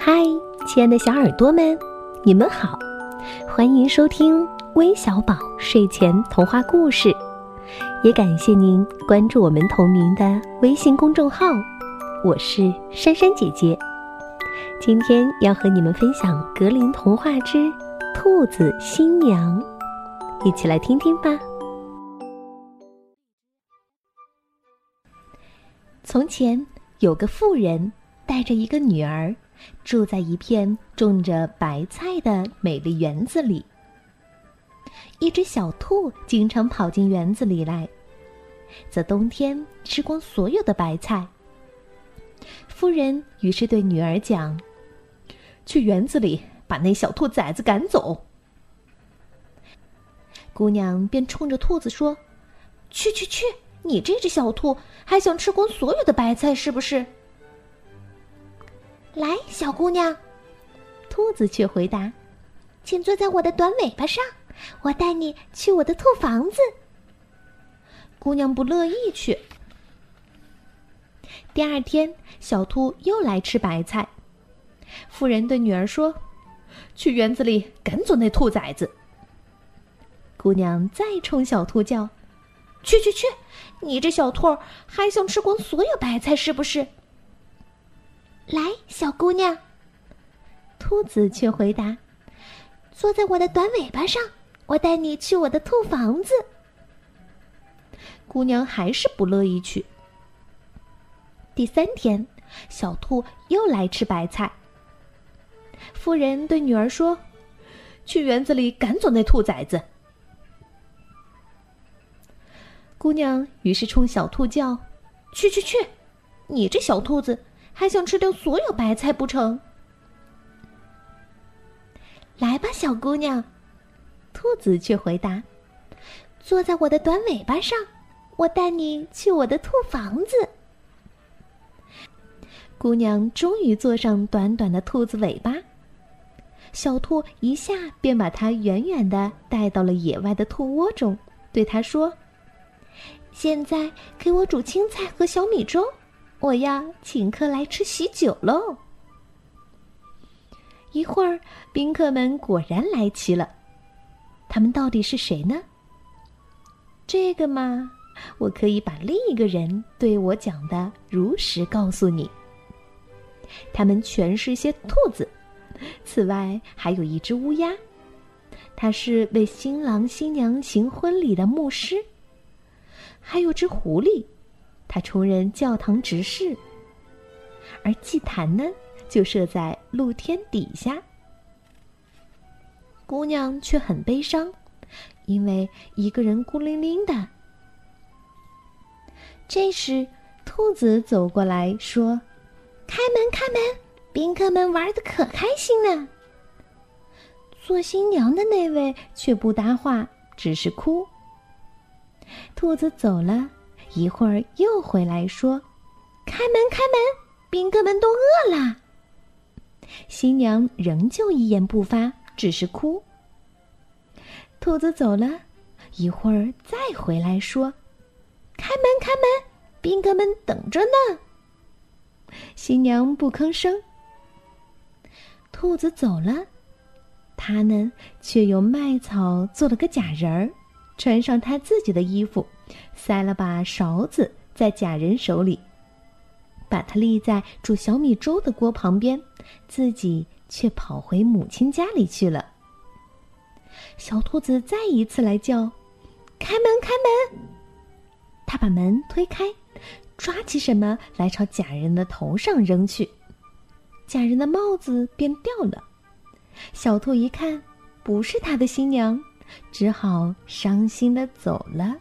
嗨，亲爱的小耳朵们，你们好，欢迎收听微小宝睡前童话故事，也感谢您关注我们同名的微信公众号。我是珊珊姐姐，今天要和你们分享《格林童话之兔子新娘》，一起来听听吧。从前有个妇人带着一个女儿，住在一片种着白菜的美丽园子里。一只小兔经常跑进园子里来，在冬天吃光所有的白菜。夫人于是对女儿讲：“去园子里把那小兔崽子赶走。”姑娘便冲着兔子说：“去去去！”你这只小兔还想吃光所有的白菜是不是？来，小姑娘，兔子却回答：“请坐在我的短尾巴上，我带你去我的兔房子。”姑娘不乐意去。第二天，小兔又来吃白菜。妇人对女儿说：“去园子里赶走那兔崽子。”姑娘再冲小兔叫。去去去！你这小兔还想吃光所有白菜是不是？来，小姑娘。兔子却回答：“坐在我的短尾巴上，我带你去我的兔房子。”姑娘还是不乐意去。第三天，小兔又来吃白菜。夫人对女儿说：“去园子里赶走那兔崽子。”姑娘于是冲小兔叫：“去去去！你这小兔子还想吃掉所有白菜不成？”来吧，小姑娘。兔子却回答：“坐在我的短尾巴上，我带你去我的兔房子。”姑娘终于坐上短短的兔子尾巴，小兔一下便把它远远的带到了野外的兔窝中，对它说。现在给我煮青菜和小米粥，我要请客来吃喜酒喽。一会儿，宾客们果然来齐了。他们到底是谁呢？这个嘛，我可以把另一个人对我讲的如实告诉你。他们全是些兔子，此外还有一只乌鸦，他是为新郎新娘行婚礼的牧师。还有只狐狸，他充任教堂执事。而祭坛呢，就设在露天底下。姑娘却很悲伤，因为一个人孤零零的。这时，兔子走过来说：“开门，开门！宾客们玩的可开心呢。”做新娘的那位却不搭话，只是哭。兔子走了一会儿，又回来说：“开门，开门！宾客们都饿了。”新娘仍旧一言不发，只是哭。兔子走了一会儿，再回来说：“开门，开门！宾客们等着呢。”新娘不吭声。兔子走了，他呢，却用麦草做了个假人儿。穿上他自己的衣服，塞了把勺子在假人手里，把它立在煮小米粥的锅旁边，自己却跑回母亲家里去了。小兔子再一次来叫：“开门，开门！”他把门推开，抓起什么来朝假人的头上扔去，假人的帽子便掉了。小兔一看，不是他的新娘。只好伤心的走了。